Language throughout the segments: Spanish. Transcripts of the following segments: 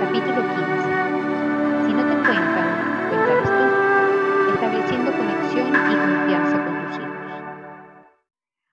Capítulo 15. Si no te cuentan, cuéntales tú, estableciendo conexión y confianza con tus hijos.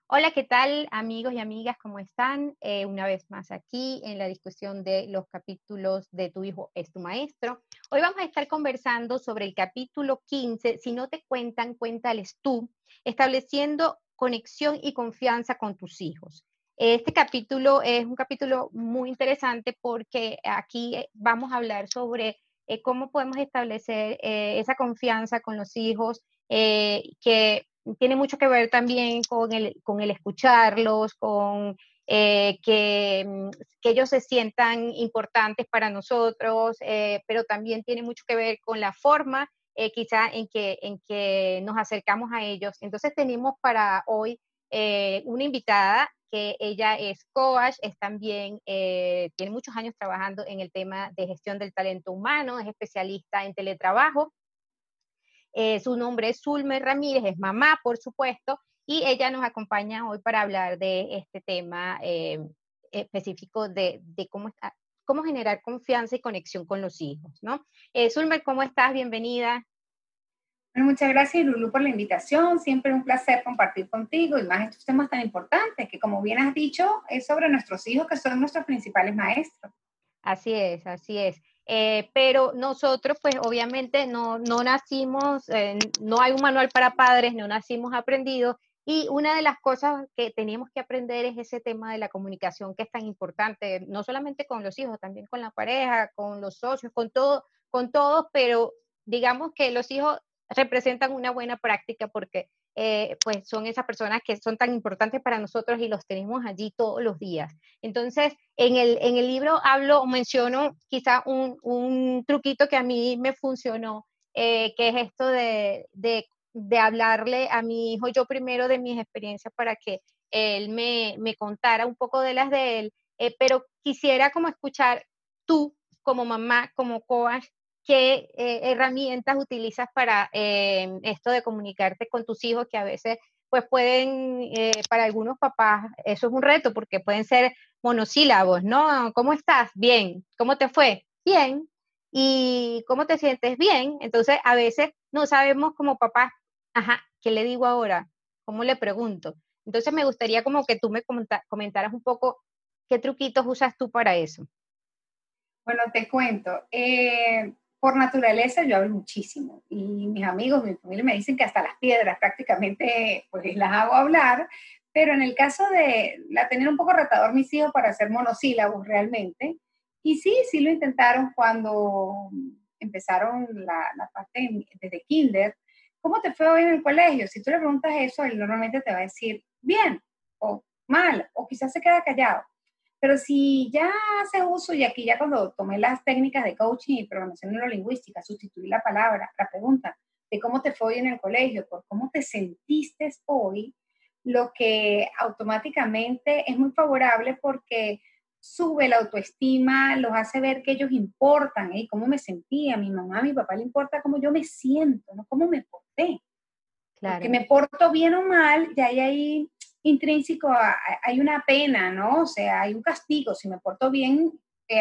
Hola, ¿qué tal amigos y amigas? ¿Cómo están? Eh, una vez más aquí en la discusión de los capítulos de Tu hijo es tu maestro. Hoy vamos a estar conversando sobre el capítulo 15, Si no te cuentan, cuéntales tú, estableciendo conexión y confianza con tus hijos. Este capítulo es un capítulo muy interesante porque aquí eh, vamos a hablar sobre eh, cómo podemos establecer eh, esa confianza con los hijos, que tiene mucho que ver también con el, con el escucharlos, con que, mm, que, ellos se sientan importantes para nosotros, pero también tiene mucho que ver con la forma quizá en que, en que nos acercamos a ellos. Entonces tenemos para hoy una invitada que ella es coach, es también, eh, tiene muchos años trabajando en el tema de gestión del talento humano, es especialista en teletrabajo. Eh, su nombre es Zulme Ramírez, es mamá, por supuesto, y ella nos acompaña hoy para hablar de este tema eh, específico de, cómo, cómo generar confianza y conexión con los hijos, ¿no? Zulmer, ¿cómo estás? Bienvenida muchas gracias, Lulu, por la invitación. Siempre un placer compartir contigo y más estos temas tan importantes que, como bien has dicho, es sobre nuestros hijos que son nuestros principales maestros. Así es, así es. Eh, pero nosotros, pues obviamente no, no nacimos, eh, no hay un manual para padres, no nacimos aprendidos. Y una de las cosas que teníamos que aprender es ese tema de la comunicación que es tan importante, no solamente con los hijos, también con la pareja, con los socios, con todo, con todos, pero digamos que los hijos representan una buena práctica porque eh, pues son esas personas que son tan importantes para nosotros y los tenemos allí todos los días. Entonces, en el, en el libro hablo o menciono quizá un, un, truquito que a mí me funcionó, eh, que es esto de, de, hablarle a mi hijo yo primero de mis experiencias para que él me, me contara un poco de las de él, eh, pero quisiera como escuchar tú como mamá, como coach, qué eh, herramientas utilizas para eh, esto de comunicarte con tus hijos que a veces pues pueden, eh, para algunos papás, eso es un reto porque pueden ser monosílabos, ¿no? ¿Cómo estás? Bien. ¿Cómo te fue? Bien. ¿Y cómo te sientes? Bien. Entonces, a veces no sabemos como papás, ajá, ¿qué le digo ahora? ¿Cómo le pregunto? Entonces, me gustaría como que tú me comentaras un poco qué truquitos usas tú para eso. Bueno, te cuento por naturaleza yo hablo muchísimo y mis amigos, mi familia me dicen que hasta las piedras prácticamente pues las hago hablar, pero en el caso de la tener un poco retador mis hijos para hacer monosílabos realmente, y sí, sí lo intentaron cuando empezaron la, la parte desde kinder, ¿cómo te fue hoy en el colegio? Si tú le preguntas eso, él normalmente te va a decir bien o mal, o quizás se queda callado. Pero si ya hace uso, y aquí ya cuando tomé las técnicas de coaching y programación neurolingüística, sustituí la palabra, la pregunta de cómo te fue hoy en el colegio, por cómo te sentiste hoy, lo que automáticamente es muy favorable porque sube la autoestima, los hace ver que ellos importan, ¿eh? cómo me sentía, a mi mamá, a mi papá le importa cómo yo me siento, no cómo me porté. Claro. Que me porto bien o mal, ya hay ahí intrínseco, hay una pena, ¿no? O sea, hay un castigo. Si me porto bien,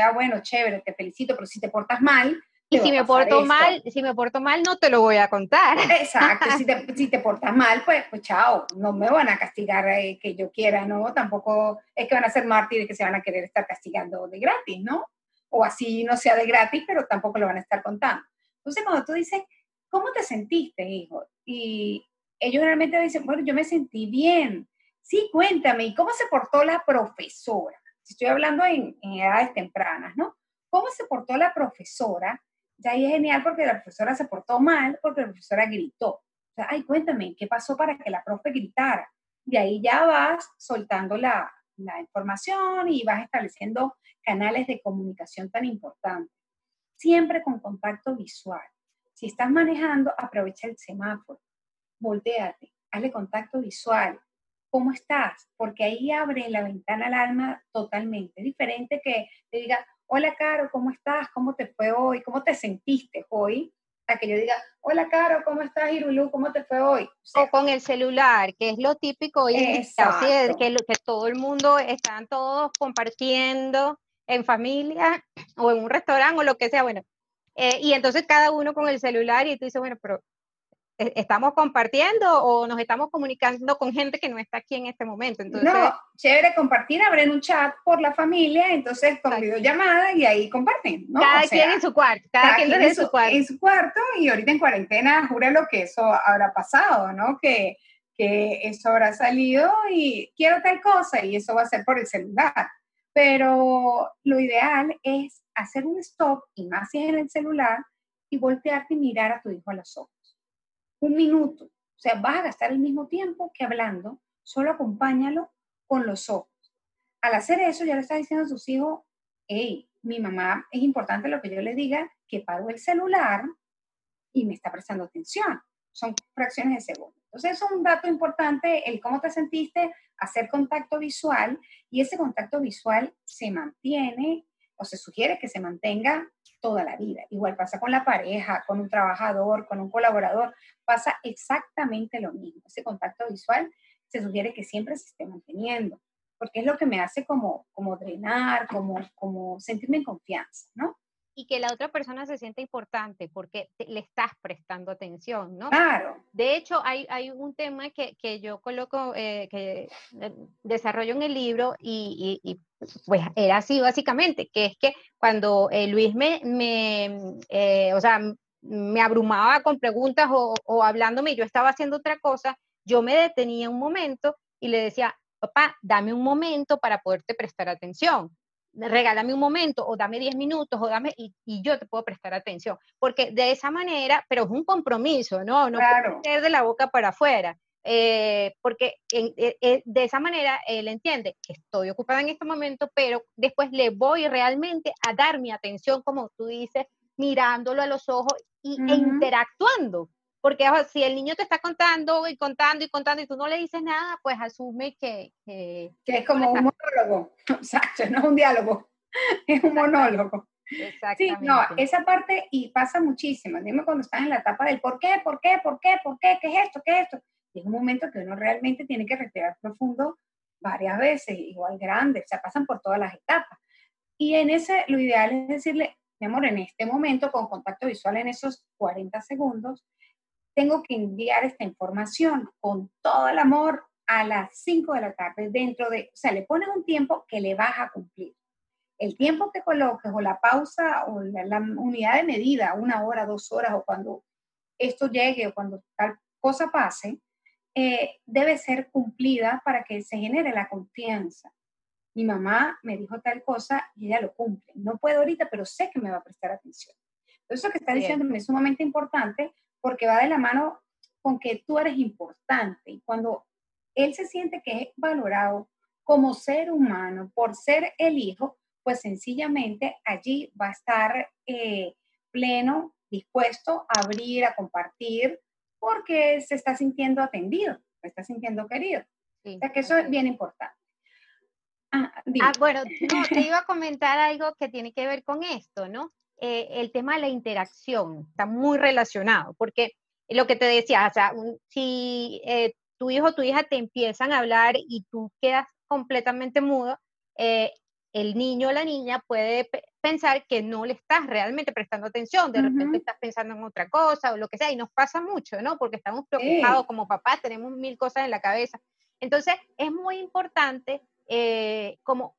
ah, bueno, chévere, te felicito, pero si te portas mal, y si me porto mal, si me porto mal, no te lo voy a contar. Exacto, si te, si te portas mal, pues, pues chao, no me van a castigar eh, que yo quiera, ¿no? Tampoco es que van a ser mártires que se van a querer estar castigando de gratis, ¿no? O así no sea de gratis, pero tampoco lo van a estar contando. Entonces, cuando tú dices, ¿cómo te sentiste, hijo? Y ellos realmente dicen, bueno, yo me sentí bien, Sí, cuéntame, ¿y cómo se portó la profesora? Estoy hablando en, edades tempranas, ¿no? ¿Cómo se portó la profesora? Ya ahí es genial porque la profesora se portó mal porque la profesora gritó. Ay, cuéntame, ¿qué pasó para que la profe gritara? De ahí ya vas soltando la, la información y vas estableciendo canales de comunicación tan importantes. Siempre con contacto visual. Si estás manejando, aprovecha el semáforo, volteate, hazle contacto visual, ¿cómo estás? Porque ahí abre la ventana al alma totalmente. diferente que te diga, hola Caro, ¿cómo estás? ¿Cómo te fue hoy? ¿Cómo te sentiste hoy? a que yo diga, hola Caro, ¿cómo estás, Irulú? ¿Cómo te fue hoy? O, con el celular, que es lo típico hoy en día, que, que todo el mundo, están todos compartiendo en familia o en un restaurante o lo que sea, bueno, eh, y entonces cada uno con el celular y tú dices, bueno, pero ¿e-, ¿estamos compartiendo o nos estamos comunicando con gente que no está aquí en este momento? Entonces, no, chévere compartir, abrir un chat por la familia, entonces con videollamada y ahí comparten, ¿no? Cada quien en su cuarto, cada, quien, en su, cuarto. En su cuarto y ahorita en cuarentena, lo que eso habrá pasado, ¿no? Que, que eso habrá salido y quiero tal cosa y eso va a ser por el celular. Pero lo ideal es hacer un stop, y más si es en el celular, y voltearte y mirar a tu hijo a los ojos. Un minuto. O sea, vas a gastar el mismo tiempo que hablando, solo acompáñalo con los ojos. Al hacer eso, ya le estás diciendo a tus hijos, hey, mi mamá, es importante lo que yo le diga, que paro el celular y me está prestando atención. Son fracciones de segundo. Entonces, es un dato importante, el cómo te sentiste, hacer contacto visual y ese contacto visual se mantiene o se sugiere que se mantenga toda la vida. Igual pasa con la pareja, con un trabajador, con un colaborador, pasa exactamente lo mismo. Ese contacto visual se sugiere que siempre se esté manteniendo, porque es lo que me hace como, como drenar, como, como sentirme en confianza, ¿no? Y que la otra persona se sienta importante porque le estás prestando atención, ¿no? Claro. De hecho, hay, hay un tema que, que yo coloco, eh, que eh, desarrollo en el libro y, y, pues era así básicamente, que es que cuando eh, Luis me, me o sea, me abrumaba con preguntas o, o hablándome y yo estaba haciendo otra cosa, yo me detenía un momento y le decía, papá, dame un momento para poderte prestar atención regálame un momento o dame 10 minutos o dame y, y, yo te puedo prestar atención. Porque de esa manera, pero es un compromiso, ¿no? No claro. ser de la boca para afuera. Eh, porque en, eh, eh, de esa manera él entiende que estoy ocupada en este momento, pero después le voy realmente a dar mi atención, como tú dices, mirándolo a los ojos y, e interactuando. Porque si el niño te está contando y contando y contando y tú no le dices nada, pues asume que... Que, es como un monólogo, exacto, no es un diálogo, es un monólogo. Sí, no, esa parte y pasa muchísimo. Dime cuando estás en la etapa del por qué, por qué, por qué, por qué, qué es esto, qué es esto. Y es un momento que uno realmente tiene que respirar profundo varias veces, igual grande, o sea, pasan por todas las etapas. Y en ese, lo ideal es decirle, mi amor, en este momento, con contacto visual en esos 40 segundos, tengo que enviar esta información con todo el amor a las 5 de la tarde dentro de, o sea, le pones un tiempo que le vas a cumplir. El tiempo que coloques o la pausa o la, unidad de medida, una hora, dos horas o cuando esto llegue o cuando tal cosa pase, eh, debe ser cumplida para que se genere la confianza. Mi mamá me dijo tal cosa y ella lo cumple. No puedo ahorita, pero sé que me va a prestar atención. Entonces, eso que está diciendo es sumamente importante porque va de la mano con que tú eres importante y cuando él se siente que es valorado como ser humano por ser el hijo, pues sencillamente allí va a estar eh, pleno, dispuesto a abrir, a compartir, porque se está sintiendo atendido, se está sintiendo querido. o sea que eso es bien importante. Ah, ah bueno, no, te iba a comentar algo que tiene que ver con esto, ¿no? Eh, el tema de la interacción está muy relacionado, porque lo que te decía, o sea, si eh, tu hijo o tu hija te empiezan a hablar y tú quedas completamente mudo, eh, el niño o la niña puede pensar que no le estás realmente prestando atención, de repente estás pensando en otra cosa o lo que sea, y nos pasa mucho, ¿no? Porque estamos preocupados como papás, tenemos mil cosas en la cabeza. Entonces, es muy importante como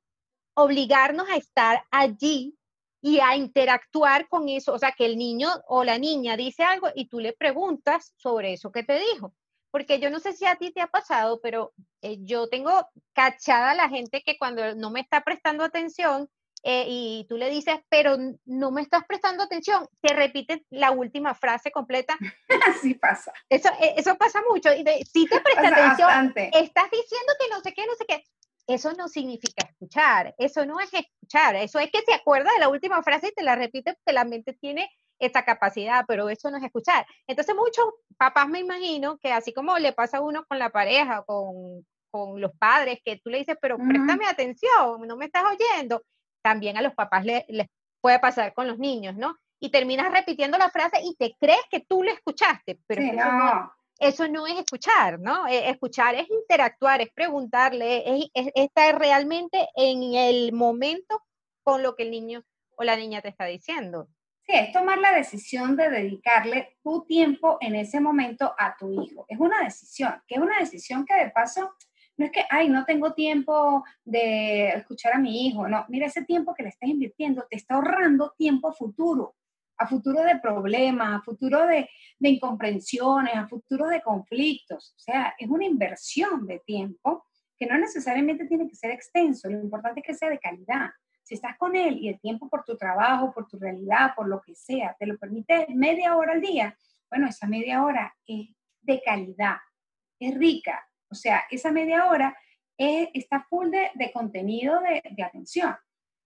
obligarnos a estar allí y a interactuar con eso, o sea, que el niño o la niña dice algo y tú le preguntas sobre eso que te dijo. Porque yo no sé si a ti te ha pasado, pero eh, yo tengo cachada a la gente que cuando no me está prestando atención eh, y tú le dices, pero no me estás prestando atención, te repite la última frase completa. Así pasa. Eso, eh, eso pasa mucho. Y si te presta atención, estás diciendo que no sé qué, no sé qué eso no significa escuchar, eso no es escuchar, eso es que se acuerda de la última frase y te la repite porque la mente tiene esta capacidad, pero eso no es escuchar. Entonces muchos papás me imagino que así como le pasa a uno con la pareja, con, con los padres, que tú le dices, pero préstame atención, no me estás oyendo, también a los papás les puede pasar con los niños, ¿no? y terminas repitiendo la frase y te crees que tú lo escuchaste, pero no. Eso, no, es escuchar, ¿no? E, escuchar es interactuar, es preguntarle, es, estar realmente en el momento con lo que el niño o la niña te está diciendo. Sí, es tomar la decisión de dedicarle tu tiempo en ese momento a tu hijo. Es una decisión, que es una decisión que de paso no es que, ay, no tengo tiempo de escuchar a mi hijo, no, mira, ese tiempo que le estás invirtiendo te está ahorrando tiempo futuro a futuro de problemas, a futuro de, incomprensiones, a futuro de conflictos. O sea, es una inversión de tiempo que no necesariamente tiene que ser extenso, lo importante es que sea de calidad. Si estás con él y el tiempo por tu trabajo, por tu realidad, por lo que sea, te lo permite media hora al día, bueno, esa media hora es de calidad, es rica. O sea, esa media hora está full de, contenido de, de atención.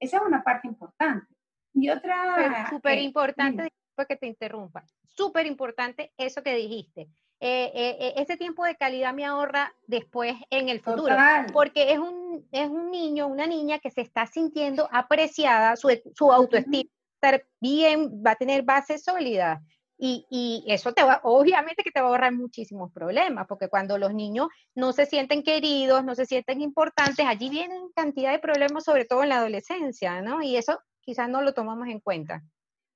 Esa es una parte importante. Y otra... Súper importante, disculpa que te interrumpa, súper importante eso que dijiste. Eh, eh, eh, ese tiempo de calidad me ahorra después en el futuro, porque es un, es un niño, una niña que se está sintiendo apreciada, su, su autoestima va a estar bien, va a tener bases sólidas. Y, y, eso te va, obviamente que te va a ahorrar muchísimos problemas, porque cuando los niños no se sienten queridos, no se sienten importantes, allí vienen cantidad de problemas, sobre todo en la adolescencia, ¿no? Y eso quizás no lo tomamos en cuenta.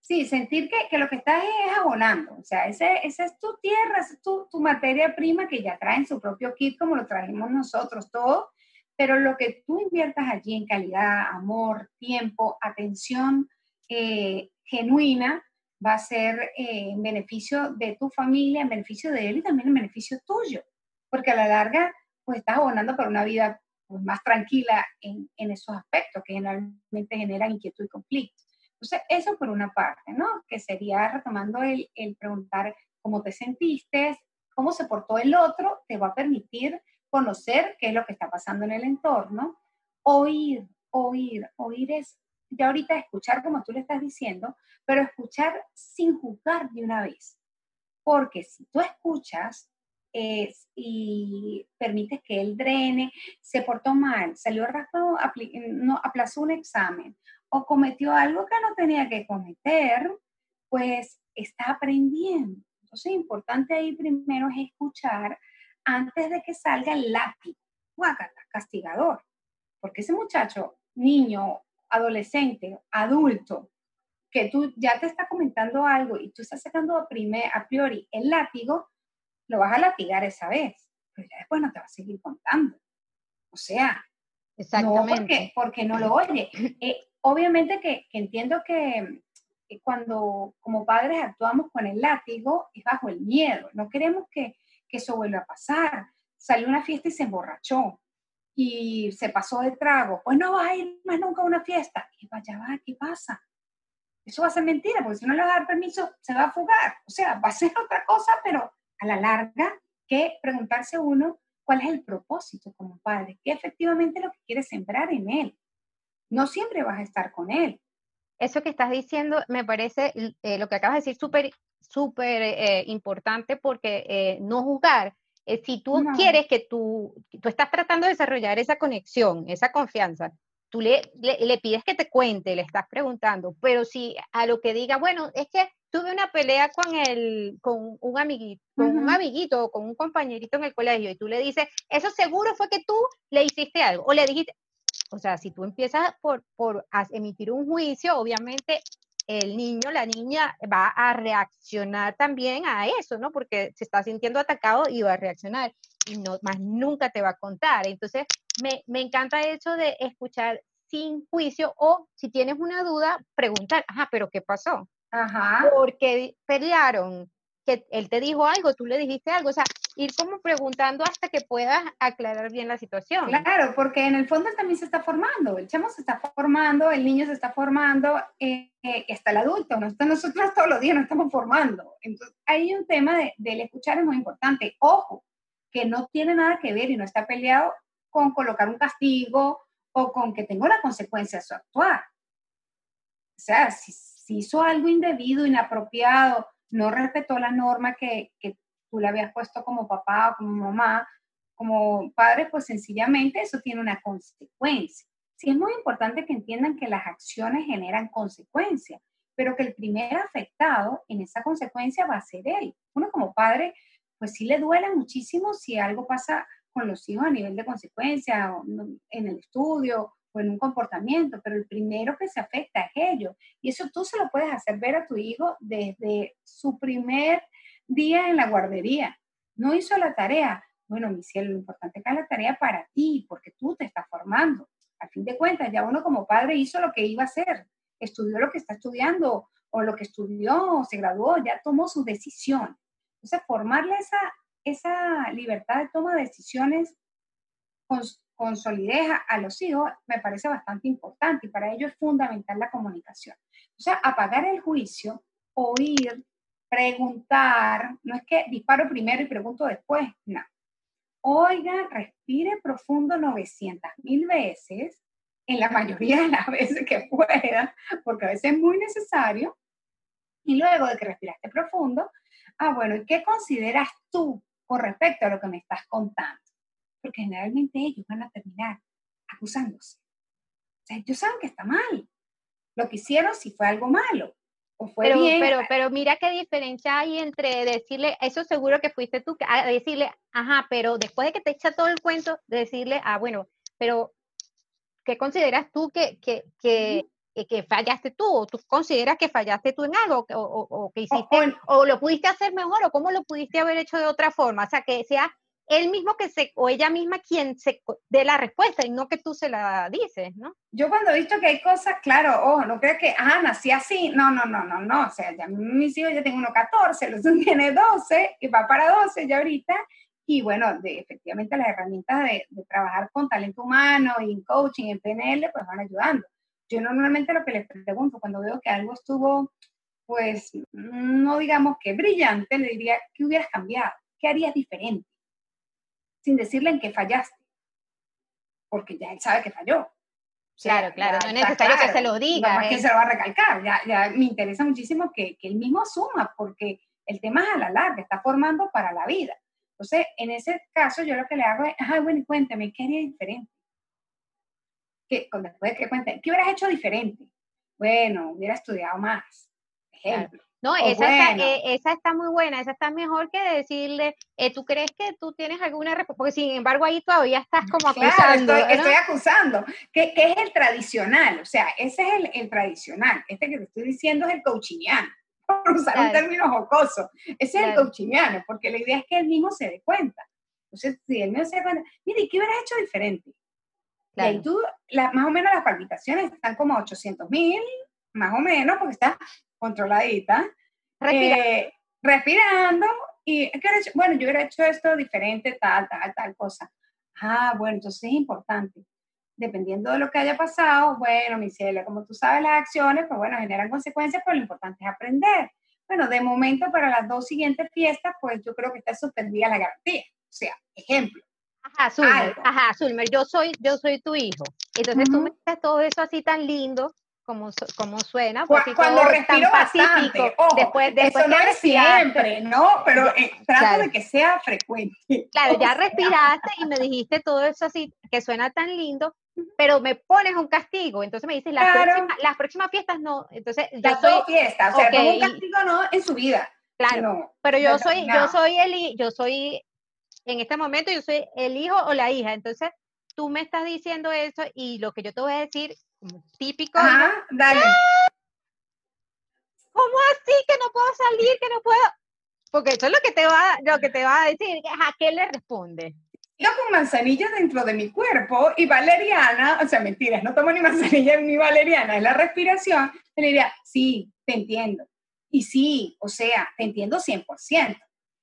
Sí, sentir que, que lo que estás es abonando, o sea, esa ese es tu tierra, esa es tu, tu, materia prima que ya trae en su propio kit como lo trajimos nosotros, todo, pero lo que tú inviertas allí en calidad, amor, tiempo, atención eh, genuina, va a ser eh, en beneficio de tu familia, en beneficio de él y también en beneficio tuyo, porque a la larga, pues estás abonando para una vida pues, más tranquila en, en, esos aspectos que generalmente generan inquietud y conflicto. Entonces, eso por una parte, ¿no? Que sería retomando el, el preguntar cómo te sentiste, cómo se portó el otro, te va a permitir conocer qué es lo que está pasando en el entorno. Oír, oír, oír es ya ahorita escuchar como tú le estás diciendo, pero escuchar sin juzgar de una vez. Porque si tú escuchas, y permites que él drene, se portó mal, salió raspado, no, aplazó un examen o cometió algo que no tenía que cometer, pues está aprendiendo. Entonces, importante ahí primero es escuchar antes de que salga el lápiz, guácata, castigador. Porque ese muchacho, niño, adolescente, adulto, que tú ya te está comentando algo y tú estás sacando a, a priori el látigo, lo vas a latigar esa vez, pero ya después no te va a seguir contando. O sea, Exactamente. No porque, no lo oye. Eh, obviamente que, entiendo que, cuando como padres actuamos con el látigo es bajo el miedo. No queremos que, eso vuelva a pasar. Salió una fiesta y se emborrachó y se pasó de trago. Pues no vas a ir más nunca a una fiesta. Y vaya, va, ¿qué pasa? Eso va a ser mentira, porque si no le va a dar permiso, se va a fugar. O sea, va a ser otra cosa, pero a la larga que preguntarse uno cuál es el propósito como padre, qué efectivamente lo que quieres sembrar en él. No siempre vas a estar con él. Eso que estás diciendo me parece, eh, lo que acabas de decir, súper, súper eh, importante porque eh, no juzgar. si tú quieres que tú, tú estás tratando de desarrollar esa conexión, esa confianza, tú le, le, pides que te cuente, le estás preguntando, pero si a lo que diga, bueno, es que tuve una pelea con, el, con un amiguito, con un amiguito o con un compañerito en el colegio y tú le dices, eso seguro fue que tú le hiciste algo o le dijiste, o sea, si tú empiezas por, por emitir un juicio, obviamente el niño, la niña va a reaccionar también a eso, ¿no? Porque se está sintiendo atacado y va a reaccionar y no, más nunca te va a contar. Entonces, me, me encanta eso de escuchar sin juicio o si tienes una duda, preguntar, ajá, pero ¿qué pasó? Ajá. Porque pelearon, que él te dijo algo, tú le dijiste algo, o sea, ir como preguntando hasta que puedas aclarar bien la situación. Claro, porque en el fondo él también se está formando, el chamo se está formando, el niño se está formando, eh, eh, está el adulto, ¿no? nosotros todos los días nos estamos formando. Entonces, hay un tema de, del escuchar es muy importante. Ojo, que no tiene nada que ver y no está peleado con colocar un castigo o con que tenga una consecuencia a su actuar. O sea, si, si hizo algo indebido, inapropiado, no respetó la norma que, que tú le habías puesto como papá o como mamá, como padre, pues sencillamente eso tiene una consecuencia. Sí es muy importante que entiendan que las acciones generan consecuencias, pero que el primer afectado en esa consecuencia va a ser él. Uno como padre, pues sí le duele muchísimo si algo pasa con los hijos a nivel de consecuencia, en el estudio o en un comportamiento, pero el primero que se afecta es ellos. Y eso tú se lo puedes hacer ver a tu hijo desde su primer día en la guardería. No hizo la tarea. Bueno, mi cielo, lo importante es que es la tarea para ti, porque tú te estás formando. A fin de cuentas, ya uno como padre hizo lo que iba a hacer, estudió lo que está estudiando o lo que estudió, se graduó, ya tomó su decisión. Entonces, formarle esa, esa libertad de toma de decisiones con, solidez a, los hijos me parece bastante importante y para ello es fundamental la comunicación. O sea, apagar el juicio, oír, preguntar, no es que disparo primero y pregunto después, no. Oiga, respire profundo 900 mil veces, en la mayoría de las veces que pueda, porque a veces es muy necesario. Y luego de que respiraste profundo, ah, bueno, ¿y qué consideras tú con respecto a lo que me estás contando? Porque generalmente ellos van a terminar acusándose. O sea, ellos saben que está mal. Lo que hicieron si fue algo malo. O fue pero, bien. pero, pero mira qué diferencia hay entre decirle, eso seguro que fuiste tú, a decirle, ajá, pero después de que te echa todo el cuento, decirle, ah, bueno, pero ¿qué consideras tú que, que, que, que fallaste tú, o tú consideras que fallaste tú en algo, o, o, que hiciste, o, lo pudiste hacer mejor, o cómo lo pudiste haber hecho de otra forma, o sea, que sea él mismo que se, o ella misma quien se dé la respuesta y no que tú se la dices, ¿no? Yo cuando he visto que hay cosas, claro, oh, no crees que, ah, nací así, no, no, no, no, no, o sea, ya mis hijos ya tengo uno 14, los tiene 12 y va para 12 ya ahorita, y bueno, de, efectivamente las herramientas de, de, trabajar con talento humano y en coaching, en PNL, pues van ayudando. Yo normalmente lo que les pregunto cuando veo que algo estuvo, pues, no digamos que brillante, le diría, ¿qué hubieras cambiado? ¿Qué harías diferente? Sin decirle en qué fallaste. Porque ya él sabe que falló. claro, claro, no es necesario que se lo diga. No es que se lo va a recalcar. Ya, ya me interesa muchísimo que, que él mismo asuma, porque el tema es a la larga, está formando para la vida. Entonces, en ese caso, yo lo que le hago es, ay, bueno, cuéntame, ¿qué haría diferente? Que después que cuente, ¿qué hubieras hecho diferente? Bueno, hubiera estudiado más, ejemplo. No, esa, está, eh, esa, está, muy buena, esa está mejor que decirle, eh, ¿tú crees que tú tienes alguna respuesta? Porque sin embargo ahí todavía estás como acusando. Claro, estoy, acusando, ¿Qué es el tradicional, o sea, ese es el, el, tradicional, este que te estoy diciendo es el coachiniano, por usar un término jocoso, ese es el coachiniano, porque la idea es que él mismo se dé cuenta. Entonces, si él mismo se da cuenta, mire, ¿qué hubieras hecho diferente? Y ahí tú, más o menos las palpitaciones están como 800 mil, más o menos, porque está controladita. Eh, respirando. y, bueno, yo hubiera hecho esto diferente, tal, tal, tal cosa. Ah, bueno, entonces es importante. Dependiendo de lo que haya pasado, bueno, mi cielo, como tú sabes, las acciones, pues bueno, generan consecuencias, pero lo importante es aprender. Bueno, de momento para las dos siguientes fiestas, pues yo creo que está suspendida la garantía. O sea, ejemplo, Ajá, Zulmer, ajá, Zulmer, yo soy, yo soy tu hijo. Entonces tú me dices todo eso así tan lindo, como, como suena, porque cuando respiro tan pacífico. Ojo, después, después eso no es siempre, ¿no? Pero eh, trato de que sea frecuente. Claro, ya respiraste y me dijiste todo eso así, que suena tan lindo, pero me pones un castigo. Entonces me dices, las, próximas, las próximas fiestas no. Entonces, yo soy fiesta, o sea, no un castigo no en su vida. Claro, pero yo soy, yo soy el, yo soy en este momento yo soy el hijo o la hija. Entonces, tú me estás diciendo eso y lo que yo te voy a decir, típico. Ajá, dale. ¿Cómo así que no puedo salir, que no puedo? Porque eso es lo que te va, lo que te va a decir. ¿A qué le responde? Yo con manzanilla dentro de mi cuerpo y valeriana, o sea, mentiras, no tomo ni manzanilla ni valeriana, es la respiración, le diría, sí, te entiendo. Y sí, o sea, te entiendo 100%,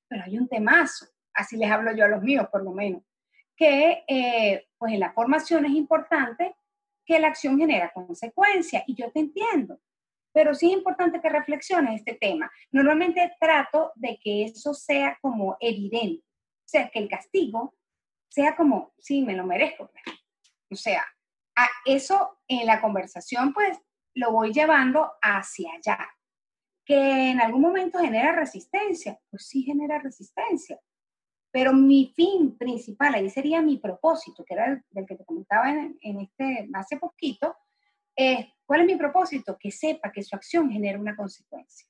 pero hay un temazo así les hablo yo a los míos por lo menos, que eh, pues en la formación es importante que la acción genera consecuencias y yo te entiendo, pero sí es importante que reflexiones este tema. Normalmente trato de que eso sea como evidente, o sea, que el castigo sea como, sí, me lo merezco. Pues. O sea, a eso en la conversación pues lo voy llevando hacia allá. Que en algún momento genera resistencia, pues sí genera resistencia, pero mi fin principal, ahí sería mi propósito, que era el, del que te comentaba en, este, hace poquito, ¿Cuál es mi propósito? Que sepa que su acción genera una consecuencia.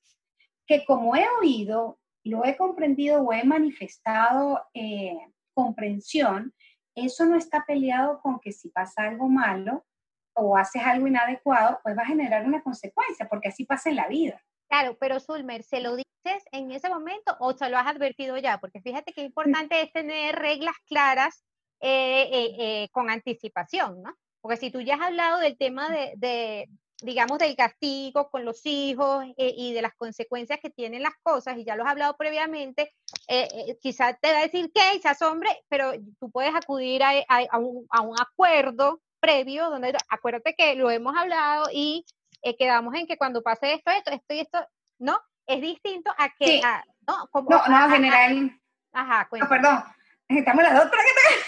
Que como he oído, lo he comprendido o he manifestado eh, comprensión, eso no está peleado con que si pasa algo malo o haces algo inadecuado, pues va a generar una consecuencia, porque así pasa en la vida. Claro, pero Sulmer, ¿se lo dices en ese momento o se lo has advertido ya? Porque fíjate que importante es tener reglas claras eh, eh, eh, con anticipación, ¿no? Porque si tú ya has hablado del tema de, digamos, del castigo con los hijos y de las consecuencias que tienen las cosas, y ya lo has hablado previamente, quizás te va a decir que quizás hombre, pero tú puedes acudir a, un, a, un, acuerdo previo, donde acuérdate que lo hemos hablado y quedamos en que cuando pase esto, esto, esto y esto, ¿no? Es distinto a que, ¿no? Como, no, no, general. Ajá, cuéntame. perdón estamos las dos,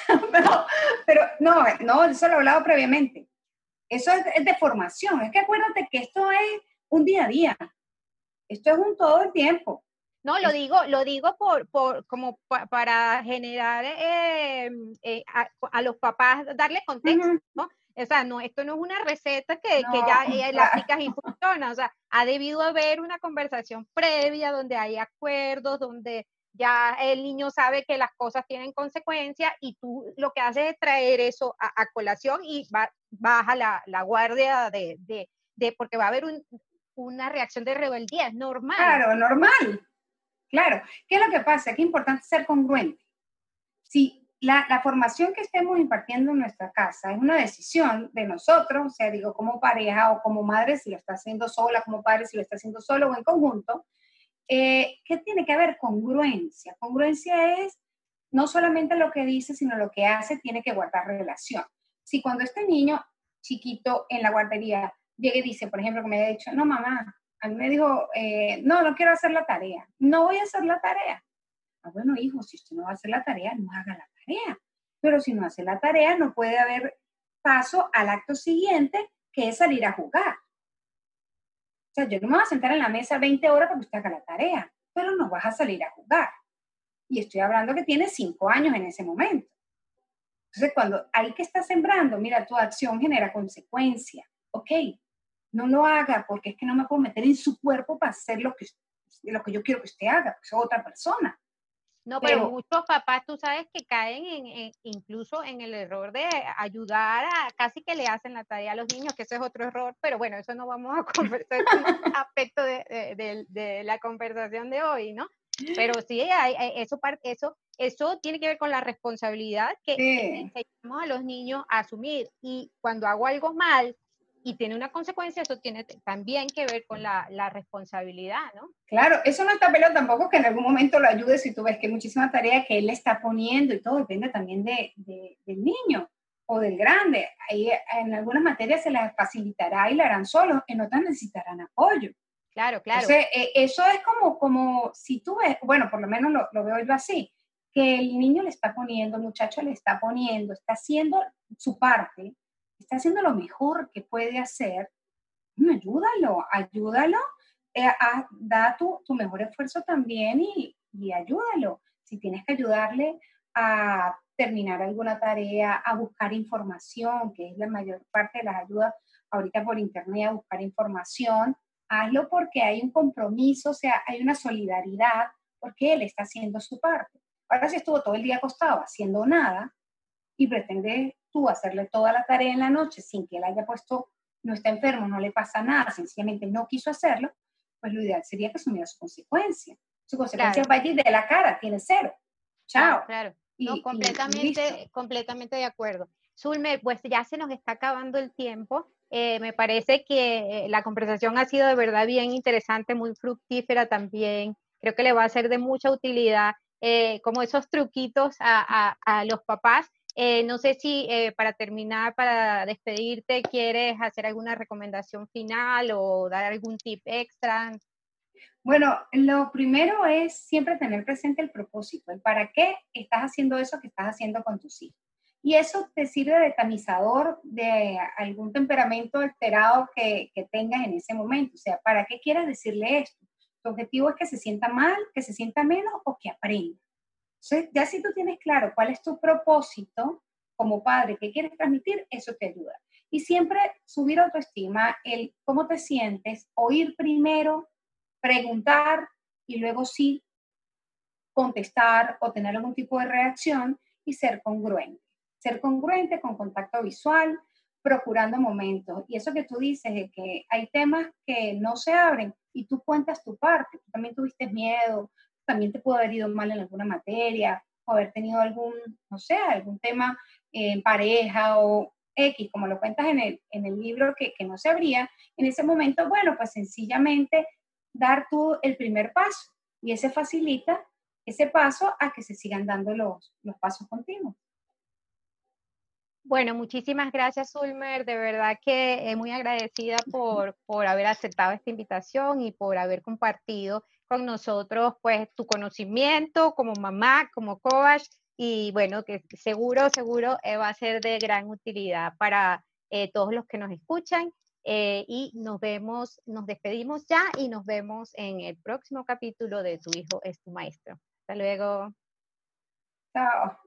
pero, pero no, no, eso lo he hablado previamente. Eso es, de formación. Es que acuérdate que esto es un día a día. Esto es un todo el tiempo. No, lo digo, lo digo por, por como para generar eh, eh, a, los papás, darle contexto, ¿no? O sea, no, esto no es una receta que, que ya eh, la aplicas y funciona. O sea, ha debido haber una conversación previa donde hay acuerdos, donde ya el niño sabe que las cosas tienen consecuencias y tú lo que haces es traer eso a, colación y baja la, la guardia de, de, de, porque va a haber una reacción de rebeldía, es normal. Claro, normal. Claro. ¿Qué es lo que pasa? Que es importante ser congruente. Si la, formación que estemos impartiendo en nuestra casa es una decisión de nosotros, o sea, digo, como pareja o como madre, si lo está haciendo sola, como padre, si lo está haciendo solo o en conjunto, eh, ¿Qué tiene que haber? Congruencia. Congruencia es no solamente lo que dice, sino lo que hace, tiene que guardar relación. Si cuando este niño chiquito en la guardería llega y dice, por ejemplo, que me ha dicho, no, mamá, a mí me dijo, eh, no, no quiero hacer la tarea, no voy a hacer la tarea. Ah, bueno, hijo, si usted no va a hacer la tarea, no haga la tarea. Pero si no hace la tarea, no puede haber paso al acto siguiente, que es salir a jugar yo no me voy a sentar en la mesa 20 horas para que usted haga la tarea, pero no vas a salir a jugar. Y estoy hablando que tiene 5 años en ese momento. Entonces, cuando hay que estar sembrando, mira, tu acción genera consecuencia. Ok, no lo haga porque es que no me puedo meter en su cuerpo para hacer lo que, lo que yo quiero que usted haga, porque soy otra persona. No, pero, muchos papás, tú sabes que caen en, incluso en el error de ayudar a, casi que le hacen la tarea a los niños, que ese es otro error, pero bueno, eso no vamos a conversar, es aspecto de, de, la conversación de hoy, ¿no? Pero sí, hay, eso, eso, eso tiene que ver con la responsabilidad que enseñamos a los niños a asumir. Y cuando hago algo mal, y tiene una consecuencia, eso tiene también que ver con la, la responsabilidad, ¿no? Claro, eso no está peleado tampoco que en algún momento lo ayudes si tú ves que hay muchísima tarea que él le está poniendo y todo depende también de, del niño o del grande. Ahí, en algunas materias se les facilitará y la harán solos, en otras necesitarán apoyo. Claro, claro. Entonces, eh, eso es como, como si tú ves, bueno, por lo menos lo, lo veo yo así, que el niño le está poniendo, el muchacho le está poniendo, está haciendo su parte, está haciendo lo mejor que puede hacer, ayúdalo, ayúdalo, eh, da tu, mejor esfuerzo también y, y ayúdalo. Si tienes que ayudarle a terminar alguna tarea, a buscar información, que es la mayor parte de las ayudas ahorita por internet, a buscar información, hazlo porque hay un compromiso, o sea, hay una solidaridad, porque él está haciendo su parte. Ahora si estuvo todo el día acostado haciendo nada y pretende tú hacerle toda la tarea en la noche sin que él haya puesto, no está enfermo, no le pasa nada, sencillamente no quiso hacerlo, pues lo ideal sería que asumiera su consecuencia. Su consecuencia va a ir de la cara, tiene cero. Chao. Claro, no, completamente, completamente de acuerdo. Zulme, pues ya se nos está acabando el tiempo. Eh, me parece que eh, la conversación ha sido de verdad bien interesante, muy fructífera también. Creo que le va a ser de mucha utilidad, eh, como esos truquitos a, a, a los papás eh, no sé si eh, para terminar, para despedirte, quieres hacer alguna recomendación final o dar algún tip extra. Bueno, lo primero es siempre tener presente el propósito, el para qué estás haciendo eso que estás haciendo con tus hijos. Y eso te sirve de tamizador de algún temperamento alterado que, que tengas en ese momento. O sea, ¿para qué quieres decirle esto? Tu objetivo es que se sienta mal, que se sienta menos o que aprenda. Entonces, ya si tú tienes claro cuál es tu propósito como padre, qué quieres transmitir, eso te ayuda. Y siempre subir autoestima, el cómo te sientes, oír primero, preguntar y luego sí contestar o tener algún tipo de reacción y ser congruente. Ser congruente con contacto visual, procurando momentos. Y eso que tú dices de que hay temas que no se abren y tú cuentas tu parte. Tú también tuviste miedo, también te pudo haber ido mal en alguna materia, o haber tenido algún, no sé, algún tema en pareja o X, como lo cuentas en el, en el libro que, que no se abría. En ese momento, bueno, pues sencillamente dar tú el primer paso y ese facilita ese paso a que se sigan dando los, los pasos continuos. Bueno, muchísimas gracias, Ulmer. De verdad que muy agradecida por, por haber aceptado esta invitación y por haber compartido con nosotros pues tu conocimiento como mamá, como coach y bueno, que seguro, seguro eh, va a ser de gran utilidad para eh, todos los que nos escuchan eh, y nos vemos, nos despedimos ya y nos vemos en el próximo capítulo de Tu hijo es tu maestro. Hasta luego. Chao.